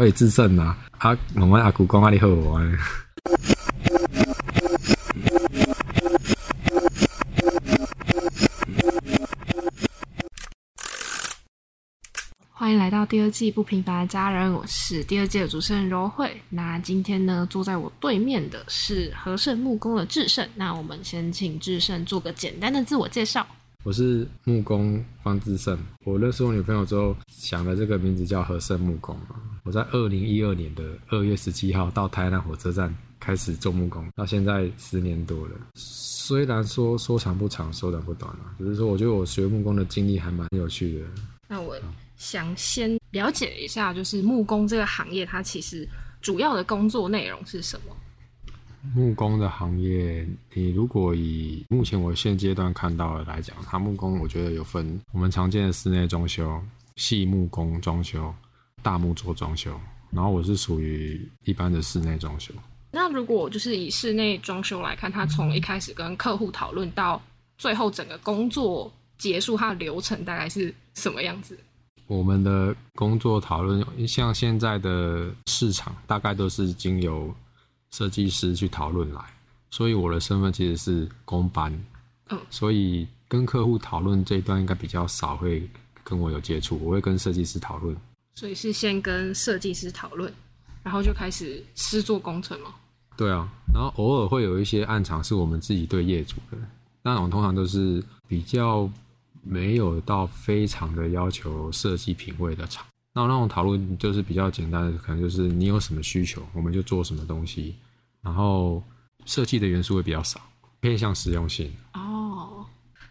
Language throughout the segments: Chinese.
我也自胜呐。啊，我们阿姑讲啊，你好玩。欢迎来到第二季不平凡的家人，我是第二季的主持人柔慧。那今天呢，坐在我对面的是和盛木工的智胜。那我们先请智胜做个简单的自我介绍。我是木工方志胜。我认识我女朋友之后，想的这个名字叫和盛木工。我在二零一二年的二月十七号到台南火车站开始做木工，到现在十年多了。虽然说说长不长，说短不短啊，只是说我觉得我学木工的经历还蛮有趣的。那我想先了解一下，就是木工这个行业，它其实主要的工作内容是什么？木工的行业，你如果以目前我现阶段看到的来讲，它木工我觉得有分我们常见的室内装修、细木工装修、大木作装修，然后我是属于一般的室内装修。那如果就是以室内装修来看，它从一开始跟客户讨论到最后整个工作结束，它的流程大概是什么样子？我们的工作讨论，像现在的市场，大概都是经由。设计师去讨论来，所以我的身份其实是工班，嗯，所以跟客户讨论这一段应该比较少会跟我有接触，我会跟设计师讨论。所以是先跟设计师讨论，然后就开始施做工程吗？对啊，然后偶尔会有一些暗场是我们自己对业主的，那种通常都是比较没有到非常的要求设计品味的场。那那种讨论就是比较简单的，可能就是你有什么需求，我们就做什么东西，然后设计的元素会比较少，偏向实用性。哦，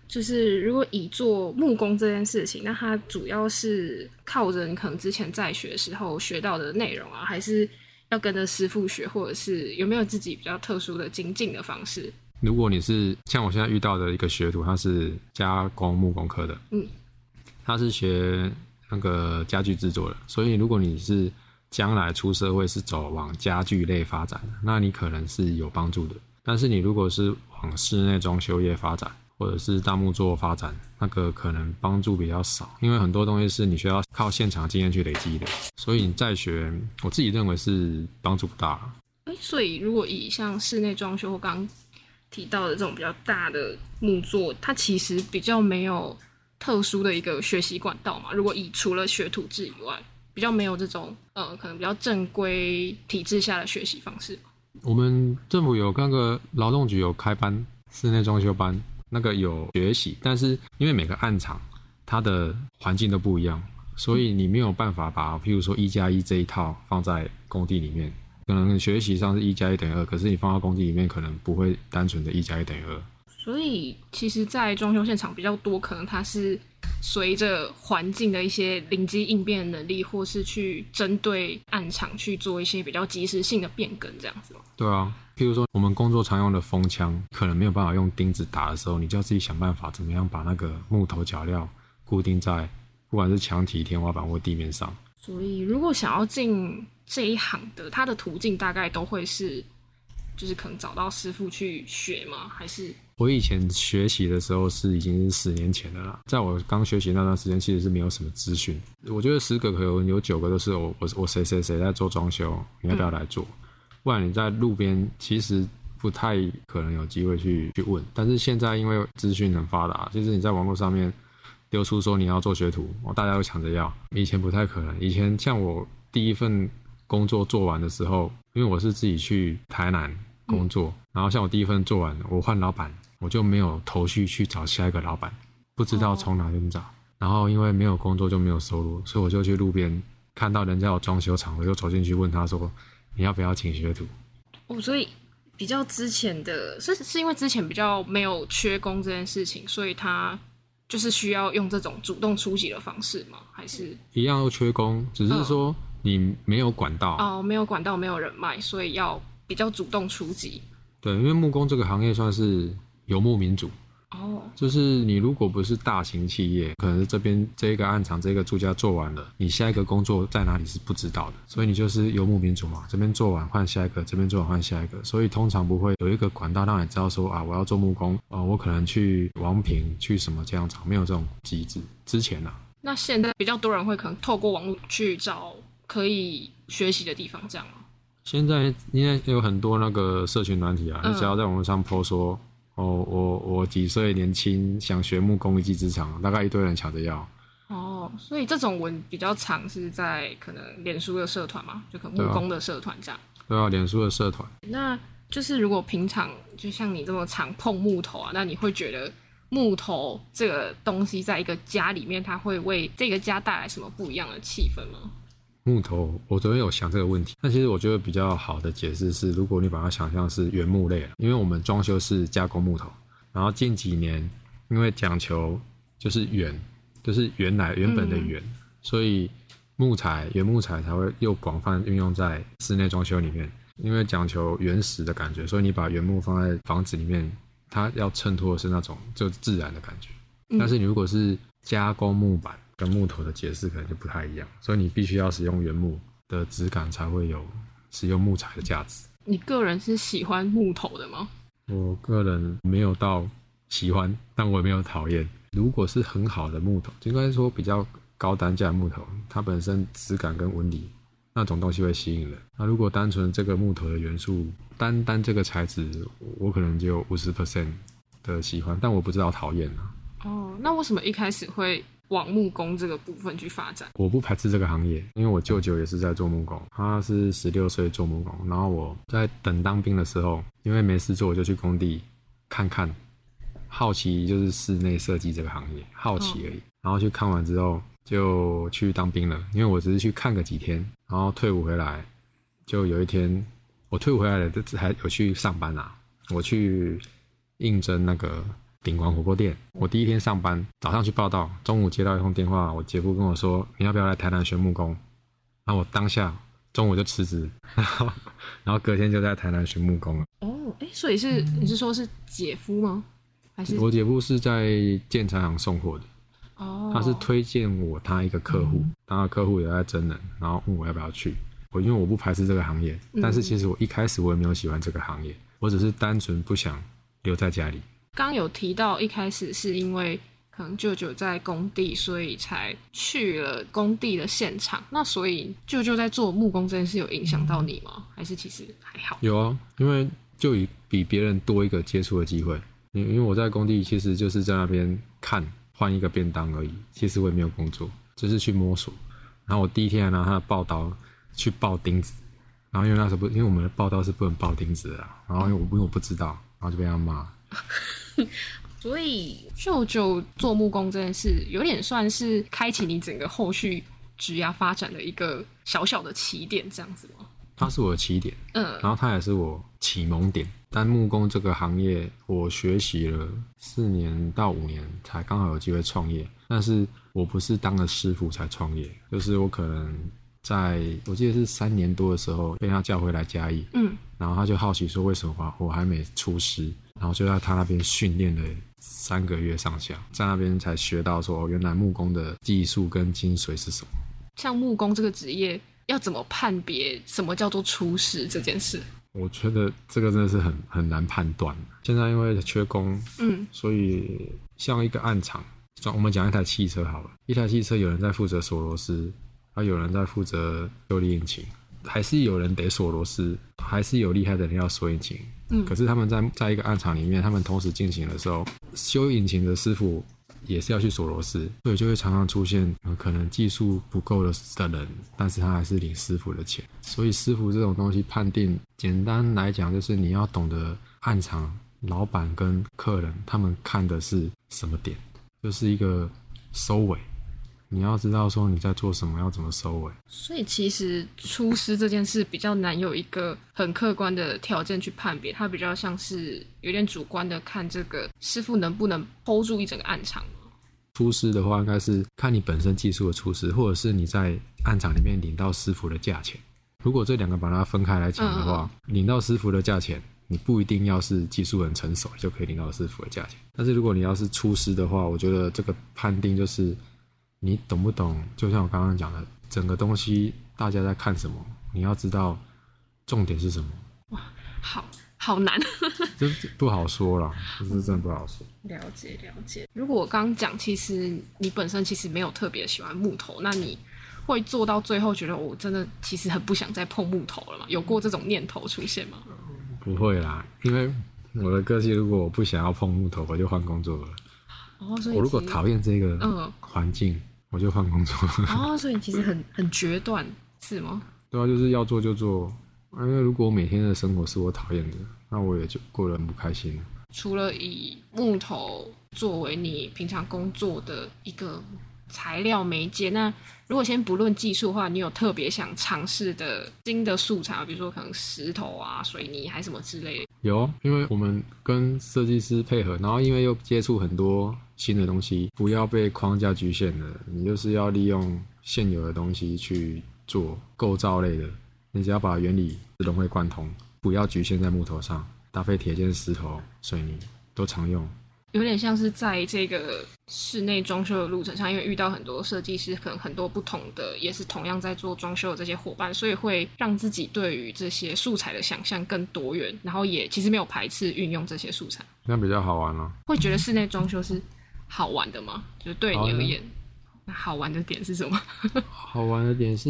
就是如果以做木工这件事情，那它主要是靠着你可能之前在学时候学到的内容啊，还是要跟着师傅学，或者是有没有自己比较特殊的精进的方式？如果你是像我现在遇到的一个学徒，他是加工木工科的，嗯，他是学。那个家具制作的，所以如果你是将来出社会是走往家具类发展的，那你可能是有帮助的。但是你如果是往室内装修业发展，或者是大木作发展，那个可能帮助比较少，因为很多东西是你需要靠现场经验去累积的。所以你再学，我自己认为是帮助不大。哎，所以如果以像室内装修或刚提到的这种比较大的木作，它其实比较没有。特殊的一个学习管道嘛？如果以除了学徒制以外，比较没有这种呃，可能比较正规体制下的学习方式。我们政府有那个劳动局有开班，室内装修班，那个有学习，但是因为每个暗场它的环境都不一样，所以你没有办法把譬如说一加一这一套放在工地里面，可能学习上是一加一等于二，可是你放到工地里面，可能不会单纯的一加一等于二。所以，其实，在装修现场比较多，可能它是随着环境的一些灵机应变能力，或是去针对暗场去做一些比较及时性的变更，这样子对啊，譬如说我们工作常用的风枪，可能没有办法用钉子打的时候，你就要自己想办法，怎么样把那个木头脚料固定在不管是墙体、天花板或地面上。所以，如果想要进这一行的，它的途径大概都会是。就是可能找到师傅去学吗？还是我以前学习的时候是已经是十年前的了。在我刚学习那段时间，其实是没有什么资讯。我觉得十个可能有九个都是我我我谁谁谁在做装修，你要不要来做？不然你在路边其实不太可能有机会去去问。但是现在因为资讯很发达，就是你在网络上面丢出说你要做学徒，大家都抢着要。以前不太可能。以前像我第一份工作做完的时候，因为我是自己去台南。工作，然后像我第一份做完，我换老板，我就没有头绪去找下一个老板，不知道从哪边找。然后因为没有工作就没有收入，所以我就去路边看到人家有装修厂，我就走进去问他说：“你要不要请学徒？”哦，所以比较之前的是是因为之前比较没有缺工这件事情，所以他就是需要用这种主动出击的方式吗？还是一样又缺工，只是说你没有管道哦，没有管道，没有人脉，所以要。比较主动出击，对，因为木工这个行业算是游牧民族哦，就是你如果不是大型企业，可能是这边这一个暗场这个住家做完了，你下一个工作在哪里是不知道的，所以你就是游牧民族嘛，这边做完换下一个，这边做完换下一个，所以通常不会有一个管道让你知道说啊，我要做木工啊，我可能去王平去什么这样厂，没有这种机制。之前呢，那现在比较多人会可能透过网络去找。可以学习的地方，这样吗？现在应该有很多那个社群软体啊，嗯你只要在网络上 po 说，哦，我我几岁年轻想学木工一技之长，大概一堆人抢着要。哦，所以这种文比较常是在可能脸书的社团嘛，就可能木工的社团这样。对啊，脸书的社团，那就是如果平常就像你这么常碰木头啊，那你会觉得木头这个东西在一个家里面，它会为这个家带来什么不一样的气氛吗？木头，我昨天有想这个问题，那其实我觉得比较好的解释是，如果你把它想象是原木类了，因为我们装修是加工木头，然后近几年因为讲求就是原，就是原来原本的原，所以木材原木材才会又广泛运用在室内装修里面，因为讲求原始的感觉，所以你把原木放在房子里面，它要衬托的是那种就自然的感觉。但是你如果是加工木板跟木头的解释可能就不太一样，所以你必须要使用原木的质感才会有使用木材的价值。你个人是喜欢木头的吗？我个人没有到喜欢，但我也没有讨厌。如果是很好的木头，应该说比较高单价的木头，它本身质感跟纹理那种东西会吸引人。那如果单纯这个木头的元素，单单这个材质，我可能就五十 percent 的喜欢，但我不知道讨厌啊。哦，那为什么一开始会往木工这个部分去发展？我不排斥这个行业，因为我舅舅也是在做木工，他是十六岁做木工，然后我在等当兵的时候，因为没事做，我就去工地看看，好奇就是室内设计这个行业，好奇而已。然后去看完之后就去当兵了，因为我只是去看个几天，然后退伍回来，就有一天我退伍回来了，这还有去上班啊，我去应征那个鼎王火锅店。我第一天上班，早上去报道，中午接到一通电话，我姐夫跟我说你要不要来台南学木工？然后我当下中午就辞职，然 后然后隔天就在台南学木工了。哦，哎，所以是你是说是姐夫吗？还是我姐夫是在建材行送货的，哦？他是推荐我他一个客户，他的客户也在真人，然后问我要不要去。我因为我不排斥这个行业，但是其实我一开始我也没有喜欢这个行业，我只是单纯不想留在家里。刚有提到一开始是因为可能舅舅在工地，所以才去了工地的现场。那所以舅舅在做木工这件事有影响到你吗？还是其实还好？有啊，因为就以比别人多一个接触的机会。因因为我在工地其实就是在那边看换一个便当而已，其实我也没有工作，就是去摸索。然后我第一天拿他的刨刀去刨钉子，然后因为那时候不，因为我们的刨刀是不能刨钉子的，然后因为我因为我不知道，然后就被他骂。所以舅舅做木工这件事，有点算是开启你整个后续职业发展的一个小小的起点，这样子吗？他是我的起点，嗯然后他也是我启蒙点。但木工这个行业，我学习了四年到五年，才刚好有机会创业。但是我不是当了师傅才创业，就是我可能在我记得是三年多的时候被他叫回来嘉义，嗯，然后他就好奇说为什么我还没出师，然后就在他那边训练了三个月上下，在那边才学到说哦原来木工的技术跟精髓是什么。像木工这个职业，要怎么判别什么叫做出师这件事？我觉得这个真的是很很难判断。现在因为缺工，嗯所以像一个暗场，像我们讲一台汽车好了，一台汽车有人在负责锁螺丝，啊，有人在负责修理引擎，还是有人得锁螺丝，还是有厉害的人要锁引擎。可是他们在在一个暗场里面，他们同时进行的时候，修引擎的师傅也是要去锁螺丝，所以就会常常出现、可能技术不够的的人，但是他还是领师傅的钱。所以师傅这种东西判定，简单来讲就是你要懂得暗场老板跟客人他们看的是什么点，就是一个收尾。你要知道说你在做什么，要怎么收尾。所以其实出师这件事比较难有一个很客观的条件去判别，它比较像是有点主观的看这个师傅能不能 hold 住一整个暗场。出师的话，应该是看你本身技术的出师，或者是你在暗场里面领到师傅的价钱。如果这两个把它分开来讲的话，领到师傅的价钱，你不一定要是技术很成熟就可以领到师傅的价钱。但是如果你要是出师的话，我觉得这个判定就是你懂不懂。就像我刚刚讲的，整个东西大家在看什么，你要知道重点是什么。哇好好难，这这不好说啦，这是真的不好说。了解了解。如果我刚讲，其实你本身其实没有特别喜欢木头，那你会做到最后觉得我真的其实很不想再碰木头了嘛？有过这种念头出现吗？不会啦，因为我的个性，如果我不想要碰木头，我就换工作了。哦，所以我如果讨厌这个嗯环境，我就换工作。哦，所以你其实很很决断是吗？对啊，就是要做就做。因为如果每天的生活是我讨厌的，那我也就过得很不开心。除了以木头作为你平常工作的一个材料媒介，那如果先不论技术的话，你有特别想尝试的新的素材，比如说可能石头啊、水泥还是什么之类的？有，因为我们跟设计师配合，然后因为又接触很多新的东西，不要被框架局限了，你就是要利用现有的东西去做构造类的，你只要把原理融会贯通，不要局限在木头上，搭配铁件、石头、水泥都常用。有点像是在这个室内装修的路程上，因为遇到很多设计师，可能很多不同的，也是同样在做装修的这些伙伴，所以会让自己对于这些素材的想象更多元，然后也其实没有排斥运用这些素材。那比较好玩了、会觉得室内装修是好玩的吗？就是对你而言，那好玩的点是什么？好玩的点是，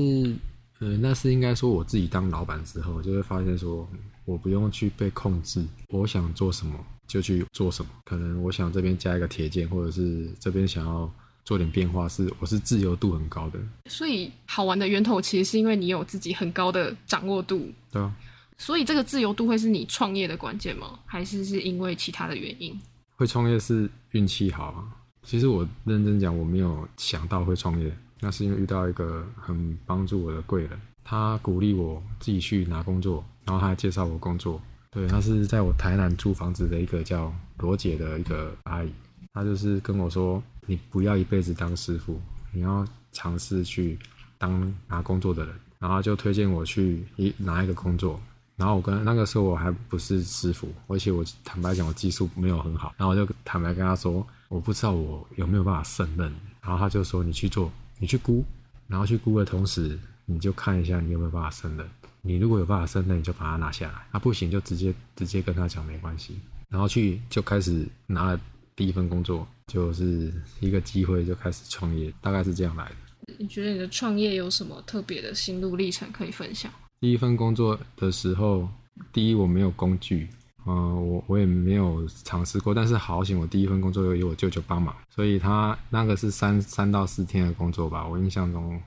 呃，那是应该说我自己当老板之后，就会发现说，我不用去被控制，我想做什么就去做什么。可能我想这边加一个铁件，或者是这边想要做点变化，是我是自由度很高的，所以好玩的源头其实是因为你有自己很高的掌握度，对啊。所以这个自由度会是你创业的关键吗？还是是因为其他的原因？会创业是运气好啊。其实我认真讲，我没有想到会创业，那是因为遇到一个很帮助我的贵人，他鼓励我自己去拿工作，然后他还介绍我工作。对，他是在我台南租房子的一个叫罗姐的一个阿姨，她就是跟我说，你不要一辈子当师傅，你要尝试去当拿工作的人，然后就推荐我去一拿一个工作，然后我跟那个时候我还不是师傅，而且我坦白讲我技术没有很好，然后我就坦白跟他说，我不知道我有没有办法胜任，然后他就说你去做，你去估，然后去估的同时，你就看一下你有没有办法胜任，你如果有办法胜任，你就把它拿下来，那不行就直接直接跟他讲没关系，然后去就开始拿了第一份工作，就是一个机会就开始创业，大概是这样来的。你觉得你的创业有什么特别的心路历程可以分享？第一份工作的时候，第一我没有工具，嗯、我我也没有尝试过，但是好险我第一份工作有有我舅舅帮忙，所以他那个是三三到四天的工作吧，我印象中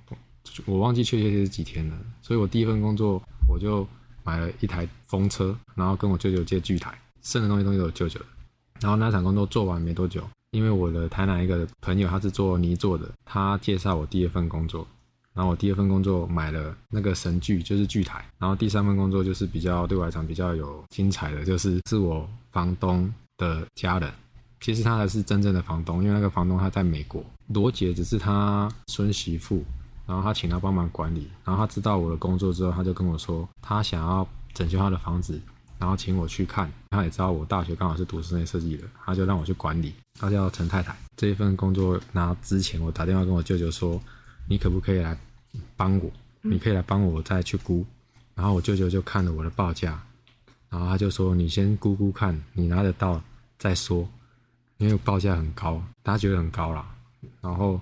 我忘记确切是几天了，所以我第一份工作我就买了一台风车，然后跟我舅舅借锯台，剩的东西都是我舅舅的，然后那场工作做完没多久，因为我的台南一个朋友他是做泥做的，他介绍我第二份工作，然后我第二份工作买了那个神锯，就是锯台。然后第三份工作就是比较对我来讲比较有精彩的，就是是我房东的家人。其实他才是真正的房东，因为那个房东他在美国，罗姐只是他孙媳妇，然后他请他帮忙管理。然后他知道我的工作之后，他就跟我说，他想要整修他的房子，然后请我去看。他也知道我大学刚好是读室内设计的，他就让我去管理。他叫陈太太。这一份工作拿之前，我打电话跟我舅舅说，你可不可以来帮我？你可以来帮我再去估。然后我舅舅就看了我的报价，然后他就说，你先估估看，你拿得到再说，因为报价很高，大家觉得很高啦。然后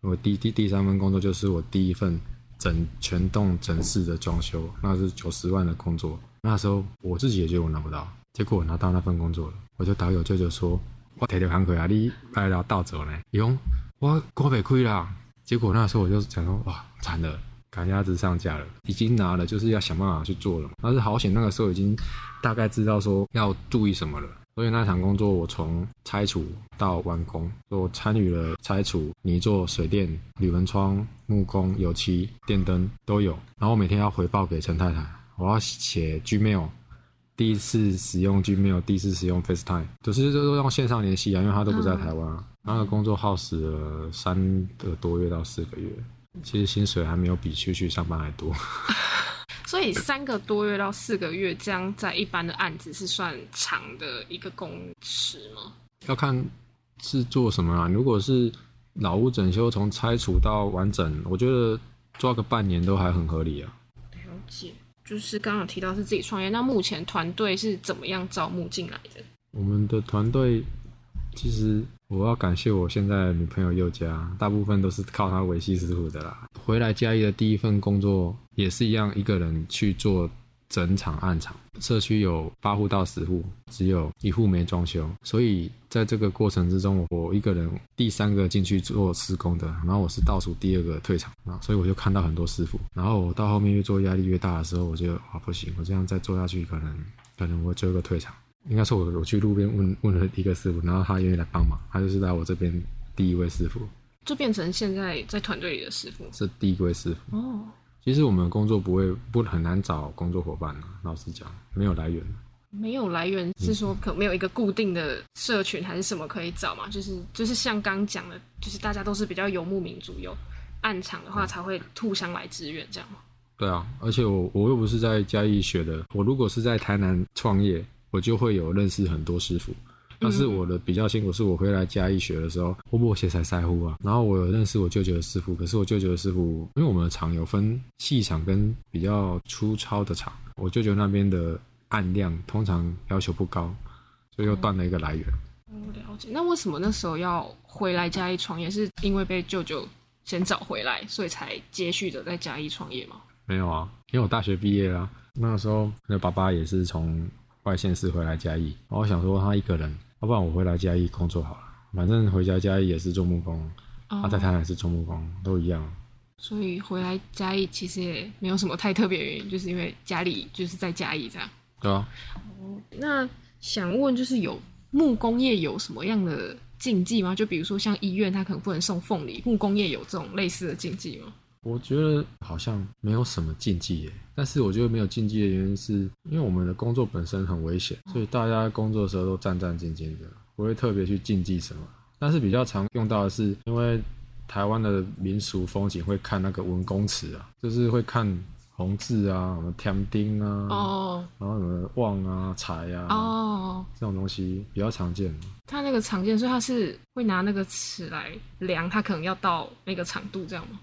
我第第第三份工作就是我第一份整全栋整室的装修，那是九十万的工作。那时候我自己也觉得我拿不到，结果我拿到那份工作了，我就打给我舅舅说：“我提到工课啊，你来了倒走呢？”伊讲我过不开啦。结果那时候我就想说：“哇，惨了，赶鸭子上架了，已经拿了，就是要想办法去做了。”但是好险，那个时候已经大概知道说要注意什么了。所以那场工作，我从拆除到完工，我参与了拆除、泥做、水电、铝门窗、木工、油漆、电灯都有。然后我每天要回报给陈太太，我要写 Gmail，第一次使用 Gmail，第一次使用 FaceTime，就是都用线上联系啊，因为他都不在台湾啊。那个工作耗时了三个多月到四个月，其实薪水还没有比去去上班还多。所以三个多月到四个月，这样在一般的案子是算长的一个工时吗？要看是做什么啊。如果是老屋整修，从拆除到完整，我觉得抓个半年都还很合理啊。了解，就是刚刚有提到是自己创业，那目前团队是怎么样招募进来的？我们的团队其实我要感谢我现在女朋友佑佳，大部分都是靠她维系师傅的啦。回来嘉义的第一份工作也是一样，一个人去做整场暗场。社区有八户到十户，只有一户没装修，所以在这个过程之中，我一个人第三个进去做施工的，然后我是倒数第二个退场啊，所以我就看到很多师傅。然后我到后面越做压力越大的时候，我就啊不行，我这样再做下去，可能可能我最后个退场。应该是我我去路边问问了一个师傅，然后他愿意来帮忙，他就是在我这边第一位师傅，就变成现在在团队里的师傅。是第一位师傅。哦，其实我们工作不会不很难找工作伙伴啊，老实讲没有来源。没有来源是说可没有一个固定的社群还是什么可以找嘛？就是就是像刚讲的，就是大家都是比较游牧民族，有暗场的话才会互相来支援这样吗？对啊，而且我我又不是在嘉义学的，我如果是在台南创业，我就会有认识很多师傅。但是我的比较辛苦，是我回来嘉义学的时候，我我写才腮乎啊。然后我有认识我舅舅的师傅，可是我舅舅的师傅，因为我们的厂有分细厂跟比较粗糙的厂，我舅舅那边的按量通常要求不高，所以又断了一个来源。我了解。那为什么那时候要回来嘉义创业？是因为被舅舅先找回来，所以才接续的在嘉义创业吗？没有啊，因为我大学毕业啦，那个时候那爸爸也是从外县市回来嘉义，然后我想说他一个人，要不然我回来嘉义工作好了，反正回家嘉义也是做木工，他在台南是做木工，都一样。所以回来嘉义其实也没有什么太特别原因，就是因为家里就是在嘉义这样。对啊，那想问，就是有木工业有什么样的禁忌吗？就比如说像医院，他可能不能送凤梨，木工业有这种类似的禁忌吗？我觉得好像没有什么禁忌耶，但是我觉得没有禁忌的原因是因为我们的工作本身很危险，所以大家工作的时候都战战兢兢的，不会特别去禁忌什么。但是比较常用到的是，因为台湾的民俗风景会看那个文公祠啊，就是会看红字啊，什么天丁啊，哦然后什么旺啊、财啊，哦，这种东西比较常见。它那个常见，所以它是会拿那个尺来量，它可能要到那个长度这样吗？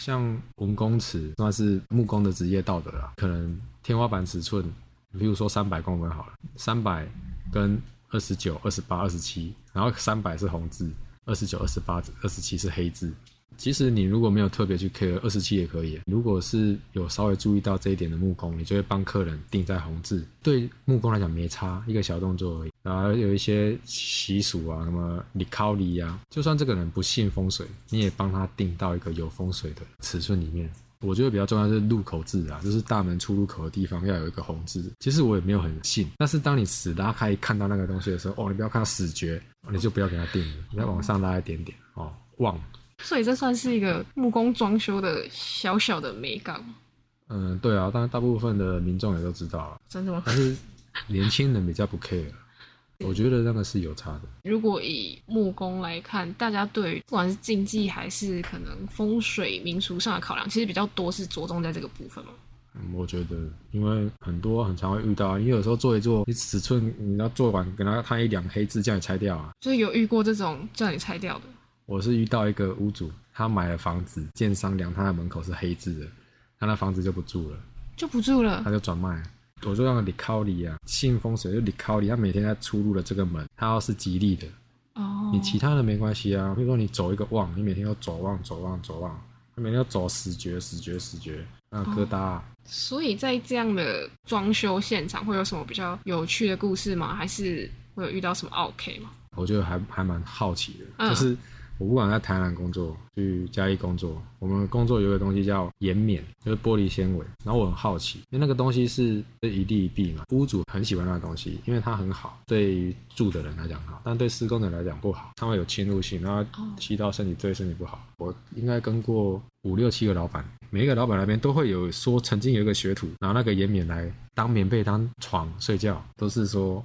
像文公尺算是木工的职业道德啊，可能天花板尺寸，比如说三百公分好了，三百跟二十九、二十八、二十七，然后三百是红字，二十九、二十八、二十七是黑字。其实你如果没有特别去 care，二十七也可以。如果是有稍微注意到这一点的木工，你就会帮客人定在红字。对木工来讲没差，一个小动作而已。然后有一些习俗啊，什么礼考礼啊，就算这个人不信风水，你也帮他定到一个有风水的尺寸里面。我觉得比较重要是入口字啊，就是大门出入口的地方要有一个红字。其实我也没有很信，但是当你死拉开看到那个东西的时候，哦，你不要看到死绝，你就不要给他定了，你再往上拉一点点哦，旺。所以这算是一个木工装修的小小的美感，嗯，对啊，当然大部分的民众也都知道了，真的吗？但是年轻人比较不 care，我觉得那个是有差的。如果以木工来看，大家对不管是竞技还是可能风水民俗上的考量，其实比较多是着重在这个部分嘛。嗯，我觉得，因为很多很常会遇到，你有时候做一做，你尺寸你要做完，给他看一两黑字叫你拆掉啊。就是有遇过这种叫你拆掉的，我是遇到一个屋主，他买了房子，建商量他的门口是黑字的，他那房子就不住了，就不住了他。就转卖。我就让李考里啊，信风水就李考里，他每天在出入的这个门，他要是吉利的，哦，你其他的没关系啊。比如说你走一个旺，你每天要走旺走旺走旺，他每天要走死绝死绝死绝，那疙瘩啊、所以在这样的装修现场会有什么比较有趣的故事吗？还是会有遇到什么 OK 吗？我觉得还还蛮好奇的，嗯就是我不管在台南工作，去嘉义工作，我们工作有一个东西叫岩棉，就是玻璃纤维。然后我很好奇，因为那个东西是一地一币嘛，屋主很喜欢那个东西，因为它很好，对于住的人来讲好，但对施工的人来讲不好，它会有侵入性，然后吸到身体对身体不好。我应该跟过五六七个老板，每一个老板那边都会有说，曾经有一个学徒拿那个岩棉来当棉被当床睡觉，都是说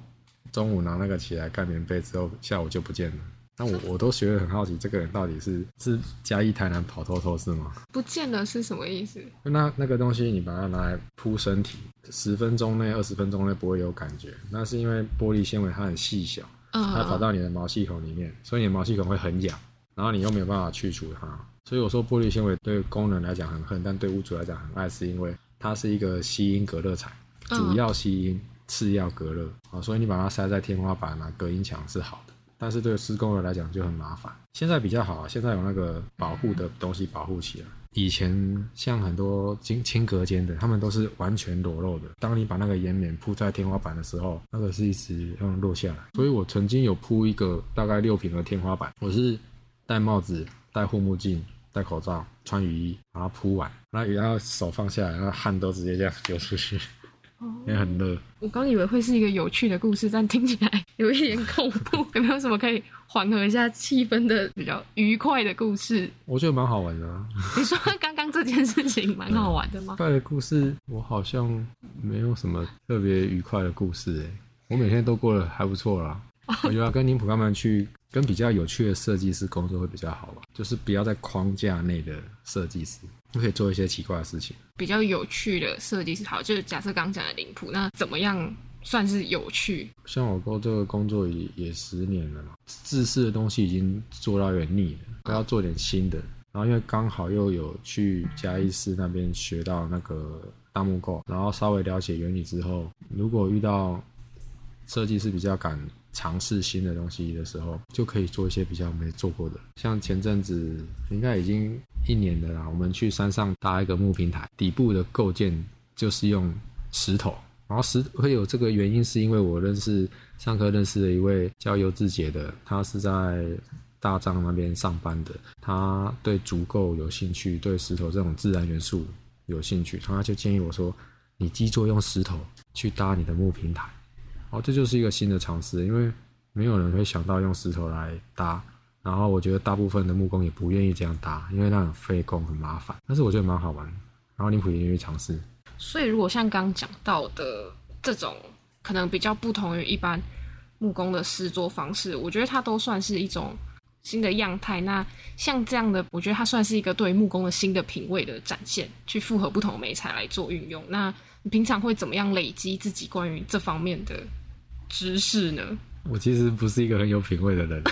中午拿那个起来盖棉被之后，下午就不见了。那我我都觉得很好奇，这个人到底是是嘉义台南跑透透是吗？不见得是什么意思？那那个东西你把它拿来铺身体，十分钟内、二十分钟内不会有感觉，那是因为玻璃纤维它很细小，它跑嗯，到你的毛细孔里面，所以你的毛细孔会很痒，然后你又没有办法去除它。所以我说玻璃纤维对工人来讲很恨，但对屋主来讲很爱，是因为它是一个吸音隔热材，嗯主要吸音，次要隔热啊，所以你把它塞在天花板啊、隔音墙是好的。但是对施工人来讲就很麻烦。现在比较好啊，现在有那个保护的东西保护起来。以前像很多轻轻隔间的，他们都是完全裸露的。当你把那个岩棉铺在天花板的时候，那个是一直用落下来。所以我曾经有铺一个大概六平的天花板，我是戴帽子、戴护目镜、戴口罩、穿雨衣，把它铺完，然后手放下来，那汗都直接这样流出去。也很热。我刚以为会是一个有趣的故事，但听起来有一点恐怖。有没有什么可以缓和一下气氛的比较愉快的故事？我觉得蛮好玩的。你说刚刚这件事情蛮好玩的吗？快的故事，我好像没有什么特别愉快的故事诶。我每天都过得还不错啦。我觉得跟林普他们去跟比较有趣的设计师工作会比较好吧，就是不要在框架内的设计师。就可以做一些奇怪的事情。比较有趣的设计师，好，就是假设刚刚讲的林谱，那怎么样算是有趣？像我做这个工作也也十年了嘛，自式的东西已经做到有点腻了，都要做点新的。然后因为刚好又有去嘉义市那边学到那个大木构，然后稍微了解原理之后，如果遇到设计师比较敢。尝试新的东西的时候，就可以做一些比较没做过的。像前阵子应该已经一年了啦，我们去山上搭一个木平台，底部的构件就是用石头。然后石会有这个原因，是因为我认识上课认识的一位叫尤志杰的，他是在大樟那边上班的，他对足够有兴趣，对石头这种自然元素有兴趣，他就建议我说：“你基座用石头去搭你的木平台。”哦，这就是一个新的尝试，因为没有人会想到用石头来搭，然后我觉得大部分的木工也不愿意这样搭，因为那很费工很麻烦。但是我觉得蛮好玩，然后林普也愿意尝试。所以如果像刚讲到的这种，可能比较不同于一般木工的施作方式，我觉得它都算是一种新的样态。那像这样的，我觉得它算是一个对木工的新的品味的展现，去复合不同的媒材来做运用。那你平常会怎么样累积自己关于这方面的知识呢？我其实不是一个很有品味的人。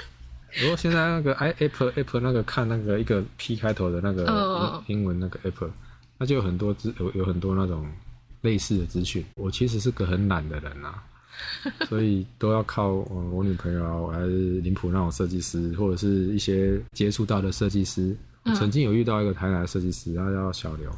如果现在那个 i Apple Apple 那个看那个一个 P 开头的那个英文那个 Apple，那就有很多资有有很多那种类似的资讯。我其实是个很懒的人啊，所以都要靠我女朋友啊还是林普那种设计师，或者是一些接触到的设计师。曾经有遇到一个台南的设计师，他叫小刘。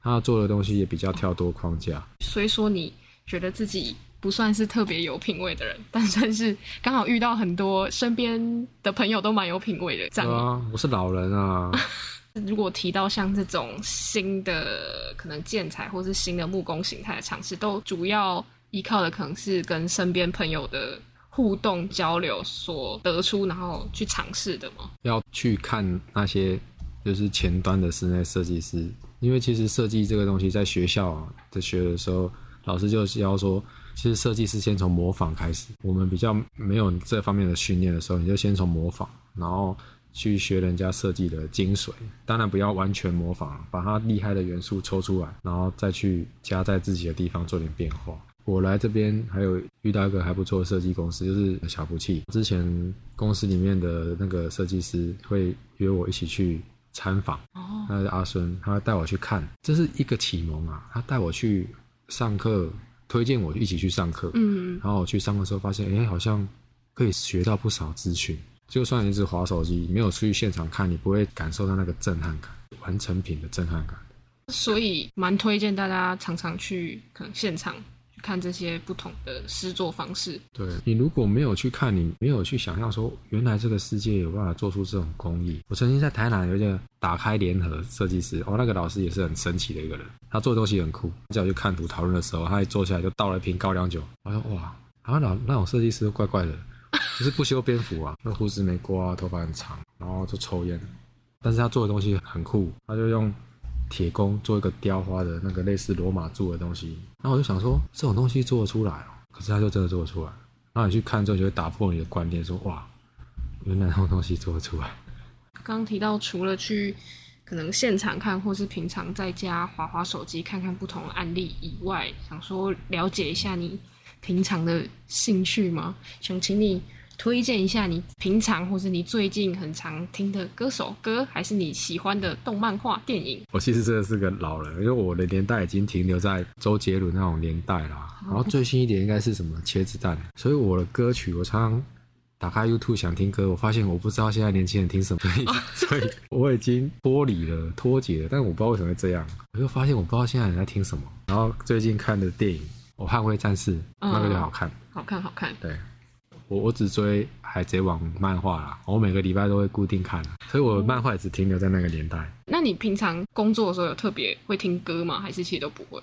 他做的东西也比较跳多框架，所以说你觉得自己不算是特别有品味的人，但算是刚好遇到很多身边的朋友都蛮有品味的。这样啊，我是老人啊。如果提到像这种新的可能建材或是新的木工形态的尝试，都主要依靠的可能是跟身边朋友的互动交流所得出，然后去尝试的吗？要去看那些就是前端的室内设计师。因为其实设计这个东西，在学校在学的时候，老师就是要说，其实设计是先从模仿开始。我们比较没有这方面的训练的时候，你就先从模仿，然后去学人家设计的精髓。当然不要完全模仿，把它厉害的元素抽出来，然后再去加在自己的地方做点变化。我来这边还有遇到一个还不错的设计公司，就是小福气。之前公司里面的那个设计师会约我一起去。参访，那是阿孙，他带我去看，这是一个启蒙啊。他带我去上课，推荐我一起去上课。嗯，然后我去上课时候发现，哎，好像可以学到不少资讯。就算一直滑手机，没有出去现场看，你不会感受到那个震撼感，完成品的震撼感。所以，蛮推荐大家常常去可能现场。看这些不同的诗作方式，对你如果没有去看，你没有去想象说，原来这个世界有办法做出这种工艺。我曾经在台南有一个打开联合设计师，哦，那个老师也是很神奇的一个人，他做的东西很酷。叫我去看图讨论的时候，他一坐下来就倒了一瓶高粱酒。我说哇，好像那那种设计师怪怪的，就是不修边幅啊，那胡子没刮，头发很长，然后就抽烟。但是他做的东西很酷，他就用。铁工做一个雕花的那个类似罗马柱的东西，然后我就想说这种东西做得出来哦，可是他就真的做得出来。然后你去看之后，就会打破你的观念，说哇，原来这种东西做得出来。刚提到，除了去可能现场看，或是平常在家划划手机看看不同案例以外，想说了解一下你平常的兴趣吗？想请你。推荐一下你平常或是你最近很常听的歌手歌，还是你喜欢的动漫画电影？我其实真的是个老人，因为我的年代已经停留在周杰伦那种年代啦。然后最新一点应该是什么茄子蛋，所以我的歌曲我常常打开 YouTube 想听歌，我发现我不知道现在年轻人听什么，所以 所以我已经脱离了、脱节了。但是我不知道为什么会这样，我就发现我不知道现在人在听什么。然后最近看的电影《我捍卫战士》，那个就好看，好看好看。对，我我只追海贼王漫画啦，我每个礼拜都会固定看，所以我漫画也只停留在那个年代。那你平常工作的时候有特别会听歌吗？还是其实都不会？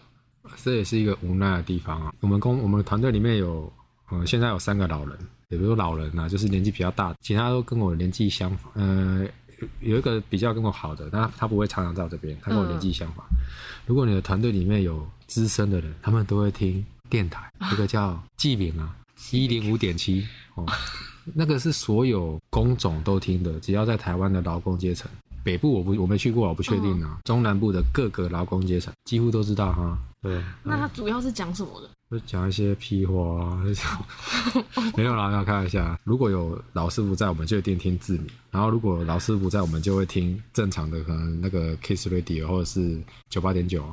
这也是一个无奈的地方啊。我们公我们团队里面有，嗯，现在有三个老人，也不是老人啊，就是年纪比较大，其他都跟我年纪相仿。呃，有一个比较跟我好的，但他不会常常在我这边，他跟我年纪相仿。如果你的团队里面有资深的人，他们都会听电台，一个叫纪敏啊，一零五点七哦，那个是所有工种都听的，只要在台湾的劳工阶层。北部我不我没去过，我不确定啊。中南部的各个劳工阶层几乎都知道哈。对，那它主要是讲什么的？就讲一些屁话啊，没有啦，要看一下。如果有老师傅在，我们就一定听字谜；然后如果老师傅在，我们就会听正常的，可能那个 Kiss Radio 或者是九八点九。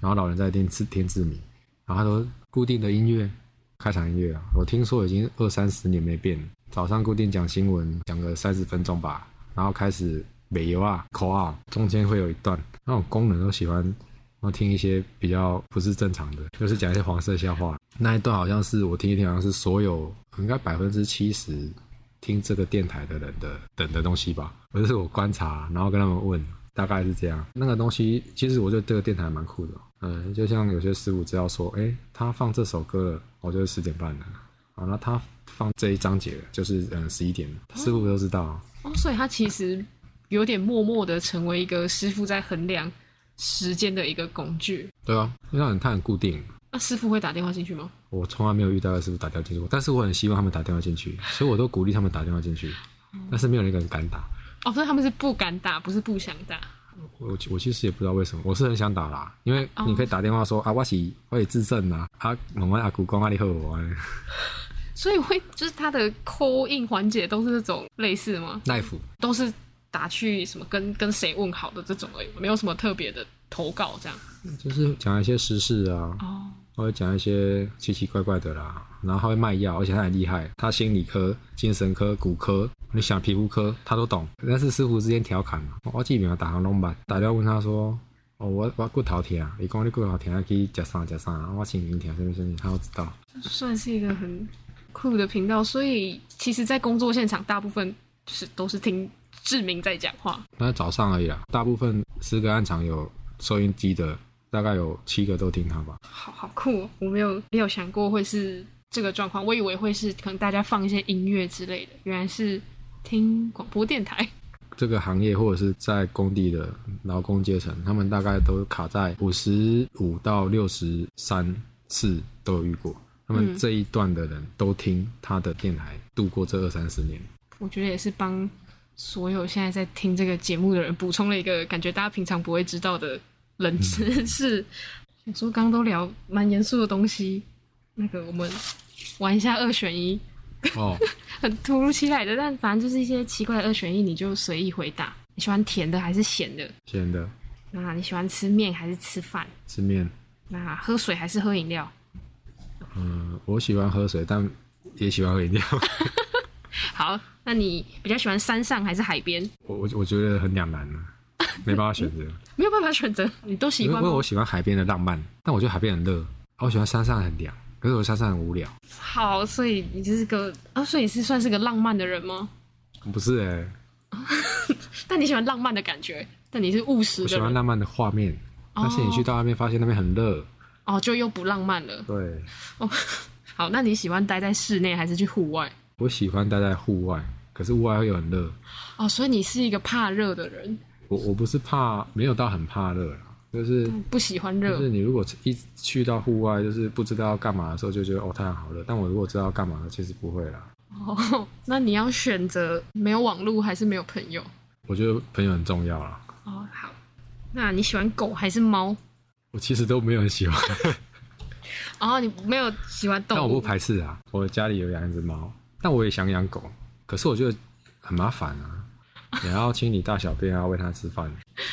然后老人在听字听字谜，然后他说固定的音乐，开场音乐啊。我听说已经二三十年没变。早上固定讲新闻，讲个三十分钟吧，然后开始。美游啊，口啊，中间会有一段那种工人都喜欢，然后听一些比较不是正常的，就是讲一些黄色笑话。那一段好像是我听一听，好像是所有应该百分之七十听这个电台的人的等的东西吧。我就是我观察，然后跟他们问，大概是这样。那个东西其实我觉得这个电台蛮酷的，嗯，就像有些师傅只要说，哎，他放这首歌了，我就是十点半了。好，那他放这一章节就是嗯十一点了，师傅都知道。哦，所以他其实。有点默默的成为一个师傅在衡量时间的一个工具。对啊，因为他很固定。那师傅会打电话进去吗？我从来没有遇到师傅打电话进去过，但是我很希望他们打电话进去，所以我都鼓励他们打电话进去。但是没有一个人敢打。哦，所以他们是不敢打，不是不想打。我我其实也不知道为什么，我是很想打啦，因为你可以打电话说啊，我是我也自证啊，啊，我们阿古公阿里和我。所以会就是他的 call in 环节都是这种类似吗？奈夫都是。打去什么跟跟谁问好的这种而已，没有什么特别的投稿这样。就是讲一些时事啊，哦，会讲一些奇奇怪怪的啦，然后他会卖药，而且他很厉害，他心理科、精神科、骨科，你想皮肤科他都懂。但是师傅之间调侃嘛，我记名打行龙吧，打电话问他说，哦，我我骨头疼，你讲你骨头疼可以吃啥吃啥，我心灵疼什么什么，他都知道。算是一个很酷的频道，所以其实，在工作现场，大部分就是都是听。志明在讲话，那早上而已啦。大部分十个暗场有收音机的，大概有七个都听他吧。好好酷，我没有没有想过会是这个状况，我以为会是可能大家放一些音乐之类的，原来是听广播电台。这个行业或者是在工地的劳工阶层，他们大概都卡在五十五到六十三次都有遇过。他们这一段的人都听他的电台度过这二三十年。我觉得也是帮。所有现在在听这个节目的人，补充了一个感觉大家平常不会知道的冷知识。想说刚刚都聊蛮严肃的东西，那个我们玩一下二选一。哦，很突如其来的，但反正就是一些奇怪的二选一，你就随意回答。你喜欢甜的还是咸的？咸的。那你喜欢吃面还是吃饭？吃面。那喝水还是喝饮料？嗯，我喜欢喝水，但也喜欢喝饮料。好，那你比较喜欢山上还是海边？我我我觉得很两难呢，没办法选择。没有办法选择，你都喜欢。因为我喜欢海边的浪漫，但我觉得海边很热。我喜欢山上很凉，可是我下山上很无聊。好，所以你就是个啊，所以你是算是个浪漫的人吗？不是哎，但你喜欢浪漫的感觉，但你是务实。我喜欢浪漫的画面，但是你去到那边发现那边很热，哦，就又不浪漫了。对，哦，好，那你喜欢待在室内还是去户外？我喜欢待在户外，可是户外又很热。哦，所以你是一个怕热的人。我我不是怕，没有到很怕热啦，就是不喜欢热。就是你如果一去到户外，就是不知道要干嘛的时候，就觉得哦太阳好热。但我如果知道干嘛，其实不会啦。哦，那你要选择没有网络还是没有朋友？我觉得朋友很重要啦。哦，好。那你喜欢狗还是猫？我其实都没有很喜欢。哦，你没有喜欢动物？但我不排斥啊，我家里有养一只猫。但我也想养狗，可是我觉得很麻烦啊！也要清理大小便，啊喂它吃饭。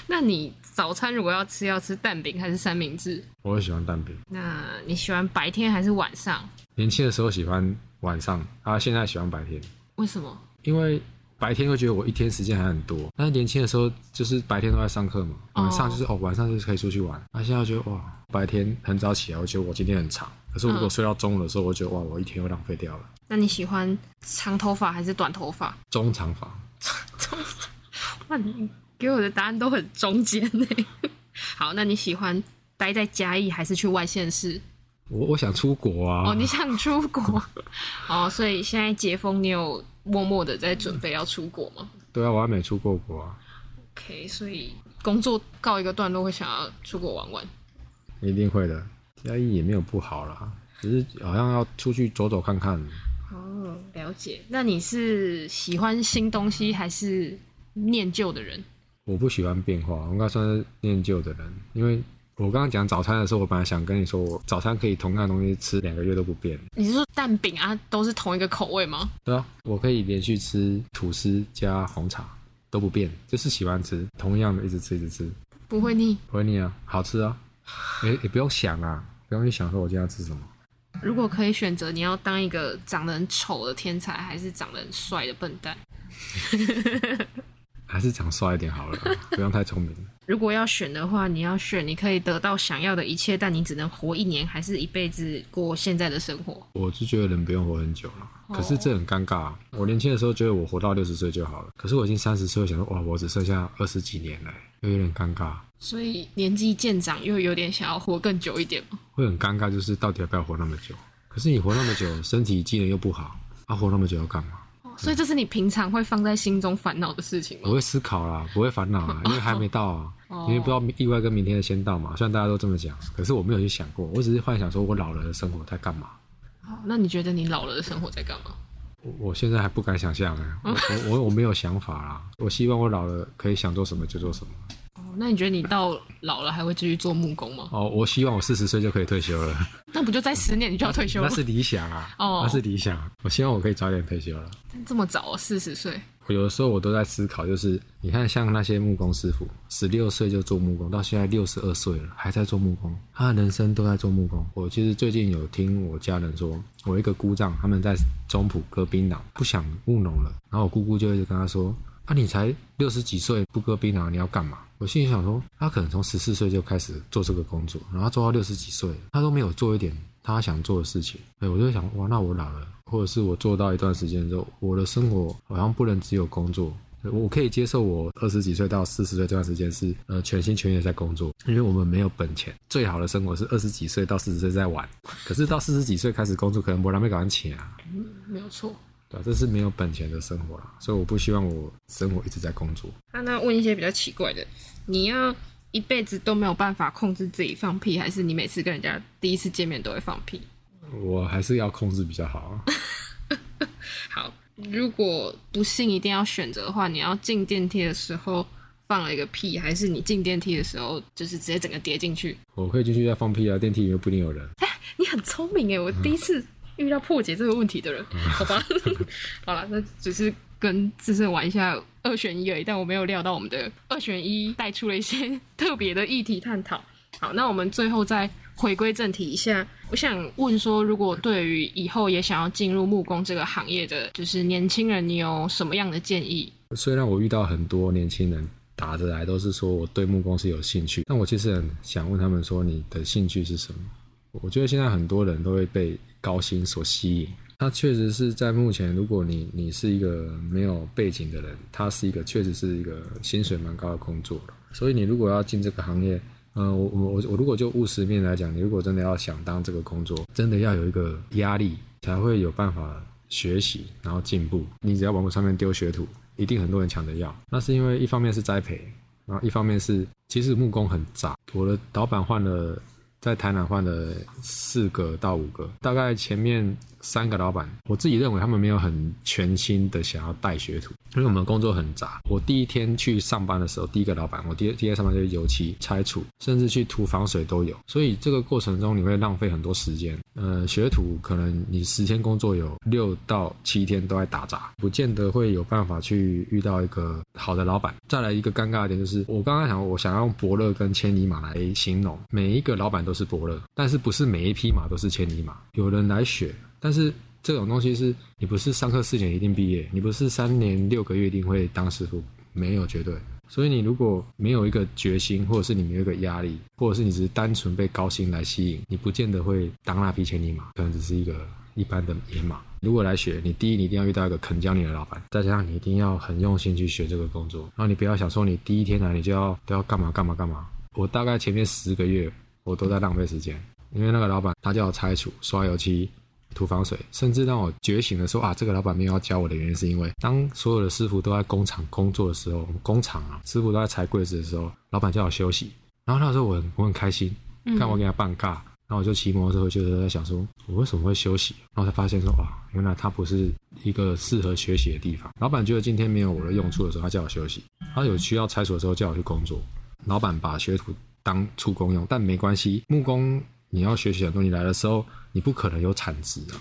那你早餐如果要吃，要吃蛋饼还是三明治？我喜欢蛋饼。那你喜欢白天还是晚上？年轻的时候喜欢晚上，啊，现在喜欢白天。为什么？因为白天会觉得我一天时间还很多，但是年轻的时候就是白天都在上课嘛，晚上就是哦晚上就是可以出去玩。那现在觉得哇，白天很早起来，我觉得我今天很长，可是如果睡到中午的时候，我觉得哇，我一天又浪费掉了。那你喜欢长头发还是短头发？中长发。哇，你给我的答案都很中间呢。好，那你喜欢待在嘉义还是去外县市？我我想出国啊。哦，你想出国？哦，所以现在解封，你有默默的在准备要出国吗？对啊，我还没出过国啊。OK，所以工作告一个段落，会想要出国玩玩。一定会的，嘉义也没有不好啦，只是好像要出去走走看看。哦，了解。那你是喜欢新东西还是念旧的人？我不喜欢变化，我应该算是念旧的人，因为我刚刚讲早餐的时候，我本来想跟你说，我早餐可以同样的东西吃两个月都不变。你是说蛋饼啊，都是同一个口味吗？对啊，我可以连续吃吐司加红茶都不变，就是喜欢吃同样的，一直吃一直吃，不会腻。不会腻啊，好吃啊，也也不用想啊，不用去想说我今天要吃什么。如果可以选择，你要当一个长得很丑的天才，还是长得很帅的笨蛋？还是长帅一点好了，不用太聪明。如果要选的话，你要选你可以得到想要的一切，但你只能活一年，还是一辈子过现在的生活？我是觉得人不用活很久了，可是这很尴尬、啊。我年轻的时候觉得我活到六十岁就好了，可是我已经三十岁，想说哇，我只剩下二十几年了，又有点尴尬，所以年纪渐长，又有点想要活更久一点吗。会很尴尬，就是到底要不要活那么久？可是你活那么久，身体机能又不好，啊，活那么久要干嘛？所以这是你平常会放在心中烦恼的事情吗？我会思考啦，不会烦恼啊，因为还没到啊，因为不知道意外跟明天的先到嘛。虽然大家都这么讲，可是我没有去想过，我只是幻想说我老了的生活在干嘛。好，那你觉得你老了的生活在干嘛？我我现在还不敢想象哎，我我我我没有想法啦。我希望我老了可以想做什么就做什么。哦，那你觉得你到老了还会继续做木工吗？哦，我希望我四十岁就可以退休了。那不就在十年你就要退休了？那是理想啊，哦那是理想。我希望我可以早点退休了。这么早、哦，四十岁？我有的时候我都在思考，就是你看像那些木工师傅，十六岁就做木工，到现在六十二岁了还在做木工，他的人生都在做木工。我其实最近有听我家人说，我一个姑丈他们在中埔割槟榔，不想务农了，然后我姑姑就一直跟他说。啊，你才六十几岁不割槟榔，你要干嘛？我心里想说，他可能从十四岁就开始做这个工作，然后做到六十几岁，他都没有做一点他想做的事情。哎，我就想，哇，那我老了，或者是我做到一段时间之后，我的生活好像不能只有工作。我可以接受我二十几岁到四十岁这段时间是呃全心全意地在工作，因为我们没有本钱。最好的生活是二十几岁到四十岁在玩，可是到四十几岁开始工作，可能没人没搞上钱啊。嗯，没有错。对、啊，这是没有本钱的生活啦，所以我不希望我生活一直在工作。啊，那问一些比较奇怪的，你要一辈子都没有办法控制自己放屁，还是你每次跟人家第一次见面都会放屁？我还是要控制比较好啊。好，如果不幸一定要选择的话，你要进电梯的时候放了一个屁，还是你进电梯的时候就是直接整个跌进去？我可以进去再放屁啊，电梯里面不一定有人。你很聪明诶，我第一次遇到破解这个问题的人，好吧？好了，那只是跟自身玩一下二选一而已，但我没有料到我们的二选一带出了一些特别的议题探讨。好，那我们最后再回归正题一下，我想问说，如果对于以后也想要进入木工这个行业的，就是年轻人，你有什么样的建议？虽然我遇到很多年轻人打着来都是说我对木工是有兴趣，但我其实很想问他们说你的兴趣是什么？我觉得现在很多人都会被高薪所吸引，那确实是在目前，如果你你是一个没有背景的人，他是一个确实是一个薪水蛮高的工作。所以你如果要进这个行业，嗯、呃，我我我我如果就务实面来讲，你如果真的要想当这个工作，真的要有一个压力，才会有办法学习，然后进步。你只要网络上面丢学徒，一定很多人抢着要。那是因为一方面是栽培，然后一方面是其实木工很杂。我的老板换了。在台南换了四个到五个，大概前面三个老板，我自己认为他们没有很全心的想要带学徒，因为我们工作很杂。我第一天去上班的时候，第一个老板，我第第一天上班就是油漆、拆除，甚至去涂防水都有。所以这个过程中你会浪费很多时间。呃，学徒可能你十天工作有六到七天都在打杂，不见得会有办法去遇到一个好的老板。再来一个尴尬的点就是，我刚刚想我想要用伯乐跟千里马来形容，每一个老板都是伯乐，但是不是每一匹马都是千里马。有人来学，但是这种东西是你不是上课四年一定毕业，你不是三年六个月一定会当师傅，没有绝对。所以你如果没有一个决心，或者是你没有一个压力，或者是你只是单纯被高薪来吸引，你不见得会当那匹千里马，可能只是一个一般的野马。如果来学，你第一你一定要遇到一个肯教你的老板，再加上你一定要很用心去学这个工作，然后你不要想说你第一天来你就要都要干嘛干嘛干嘛。我大概前面十个月我都在浪费时间，因为那个老板他叫我拆除、刷油漆。涂防水，甚至让我觉醒的时候啊，这个老板没有要教我的原因，是因为当所有的师傅都在工厂工作的时候，我们工厂啊，师傅都在裁柜子的时候，老板叫我休息。然后那时候我很我很开心，看我给他办尬，然后我就骑摩托车就是在想说，我为什么会休息？然后才发现说，哇，原来他不是一个适合学习的地方。老板觉得今天没有我的用处的时候，他叫我休息；他有需要拆除的时候，叫我去工作。老板把学徒当出工用，但没关系，木工。你要学习很多，你来的时候你不可能有产值啊，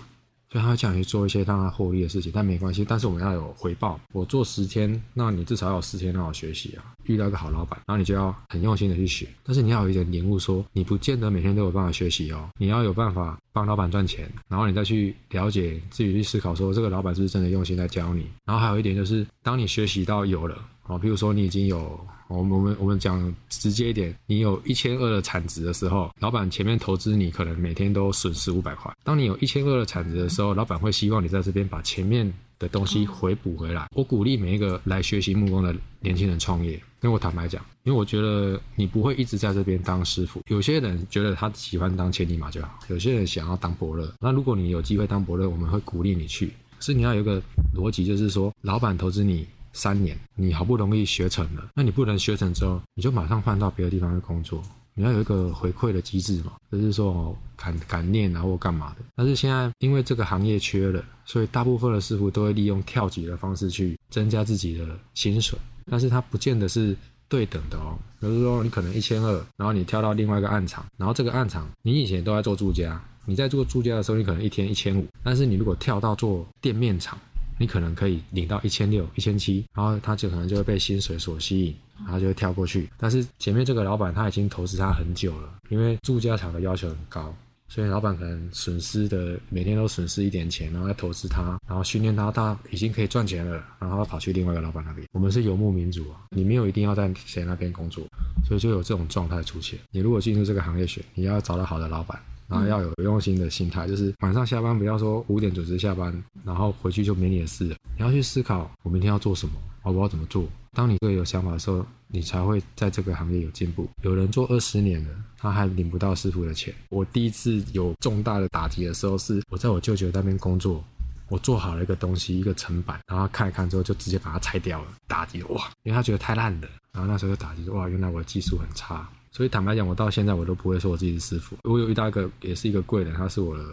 所以他会叫你去做一些让他获利的事情，但没关系，但是我们要有回报。我做十天，那你至少有四天让我学习啊。遇到一个好老板，然后你就要很用心的去学，但是你要有一点领悟，说你不见得每天都有办法学习哦，你要有办法帮老板赚钱，然后你再去了解自己去思考，说这个老板是不是真的用心在教你。然后还有一点就是，当你学习到有了。哦，比如说你已经有，我们我们我们讲直接一点，你有一千二的产值的时候，老板前面投资你可能每天都损失五百块。当你有一千二的产值的时候，老板会希望你在这边把前面的东西回补回来。我鼓励每一个来学习木工的年轻人创业，因为我坦白讲，因为我觉得你不会一直在这边当师傅。有些人觉得他喜欢当千里马就好，有些人想要当伯乐。那如果你有机会当伯乐，我们会鼓励你去。是你要有一个逻辑，就是说，老板投资你。三年，你好不容易学成了，那你不能学成之后，你就马上换到别的地方去工作。你要有一个回馈的机制嘛，就是说哦，感感念啊或干嘛的。但是现在因为这个行业缺了，所以大部分的师傅都会利用跳级的方式去增加自己的薪水，但是它不见得是对等的哦。比如说你可能一千二，然后你跳到另外一个暗场，然后这个暗场你以前都在做住家，你在做住家的时候，你可能一天一千五，但是你如果跳到做店面厂。你可能可以领到一千六、一千七，然后他就可能就会被薪水所吸引，然后就会跳过去。但是前面这个老板他已经投资他很久了，因为住家厂的要求很高，所以老板可能损失的每天都损失一点钱，然后再投资他，然后训练他，他已经可以赚钱了，然后跑去另外一个老板那边。我们是游牧民族啊，你没有一定要在谁那边工作，所以就有这种状态出现。你如果进入这个行业学，你要找到好的老板。然后要有用心的心态，就是晚上下班不要说五点准时下班，然后回去就没你的事了。你要去思考，我明天要做什么，我不知道怎么做。当你这个有想法的时候，你才会在这个行业有进步。有人做二十年了，他还领不到师傅的钱。我第一次有重大的打击的时候，是我在我舅舅那边工作，我做好了一个东西，一个层板，然后看一看之后就直接把它拆掉了，打击哇，因为他觉得太烂了。然后那时候就打击哇，原来我的技术很差。所以坦白讲，我到现在我都不会说我自己是师傅。我有遇到一个，也是一个贵人，他是我的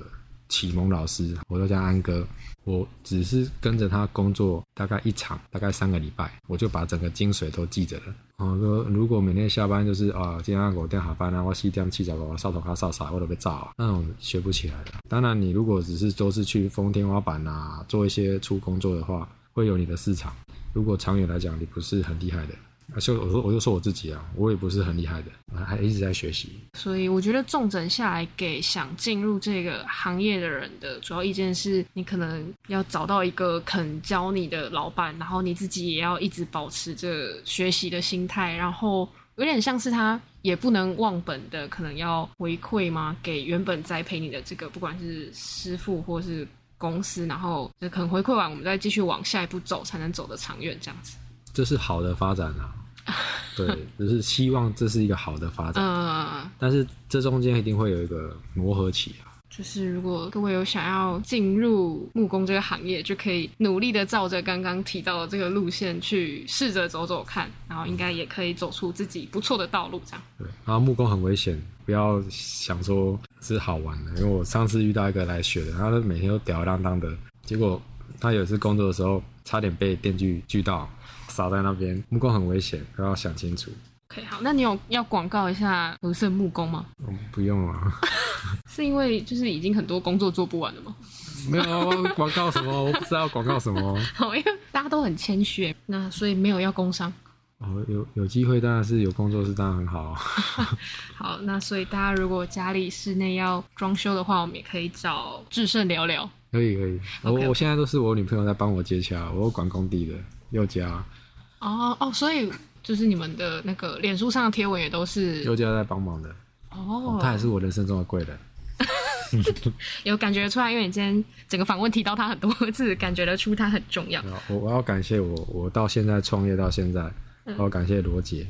启蒙老师，我都叫安哥。我只是跟着他工作大概一场，大概三个礼拜，我就把整个精髓都记着了。哦，说如果每天下班就是啊，今天我电好班啊，我洗电器找我扫头卡扫啥，我都被炸，那种学不起来的。当然，你如果只是都是去封天花板啊，做一些粗工作的话，会有你的市场。如果长远来讲，你不是很厉害的。啊就我说，我就说我自己啊，我也不是很厉害的，还一直在学习。所以我觉得重整下来，给想进入这个行业的人的主要意见是，你可能要找到一个肯教你的老板，然后你自己也要一直保持着学习的心态，然后有点像是他也不能忘本的，可能要回馈吗？给原本栽培你的这个，不管是师傅或是公司，然后就可能回馈完，我们再继续往下一步走，才能走得长远，这样子。这是好的发展啊。对，只是希望这是一个好的发展。嗯，但是这中间一定会有一个磨合期啊。就是如果各位有想要进入木工这个行业，就可以努力的照着刚刚提到的这个路线去试着走走看，然后应该也可以走出自己不错的道路。这样。对，然后木工很危险，不要想说是好玩的。因为我上次遇到一个来学的，他每天都吊儿郎当的，结果他有一次工作的时候，差点被电锯锯到。扫在那边，木工很危险，都要想清楚。OK，好，那你有要广告一下和盛木工吗？嗯，不用了。是因为就是已经很多工作做不完了吗？没有广告什么，我不知道广告什么。好，因为大家都很谦虚，那所以没有要工商。哦，有有机会当然是有工作是当然很好。好，那所以大家如果家里室内要装修的话，我们也可以找智胜聊聊。可以可以，我我现在都是我女朋友在帮我接洽，我有管工地的佑家，哦哦，所以就是你们的那个脸书上的贴文也都是佑家在帮忙的，哦，他也是我人生中的贵人。有感觉出来，因为你今天整个访问提到他很多次，感觉得出他很重要。我我要感谢我我到现在创业到现在，嗯我要感谢罗杰、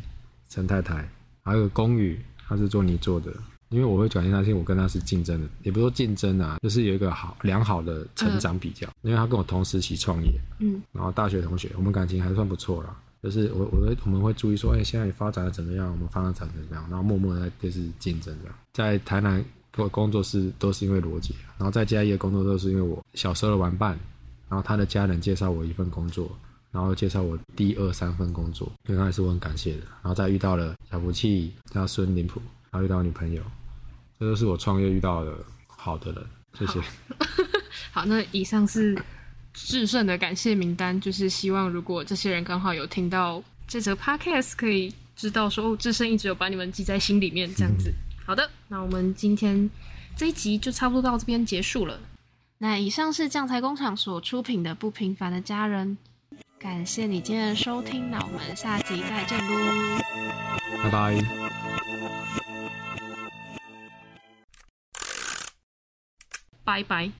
陈太太，还有龚宇，他是做你做的。因为我会转型他，是因为我跟他是竞争的，也不是说竞争啊，就是有一个好良好的成长比较。因为他跟我同时期创业，嗯，然后大学同学，我们感情还算不错啦。就是我我会我们会注意说，哎、现在你发展的怎么样？我们发展成怎么样？然后默默的在就是竞争这样。在台南做工作室都是因为罗姐，然后在嘉义的工作都是因为我小时候的玩伴，然后他的家人介绍我一份工作，然后介绍我第二三份工作，刚开始我很感谢的。然后再遇到了小福气加孙林普，然后遇到女朋友，这都是我创业遇到的好的人。谢谢。好，那以上是制胜的感谢名单，就是希望如果这些人刚好有听到这则 podcast，可以知道说哦，智胜一直有把你们记在心里面这样子。好的，那我们今天这一集就差不多到这边结束了。那以上是酱菜工厂所出品的《不平凡的家人》，感谢你今天的收听，那我们下集再见喽。拜拜。拜拜。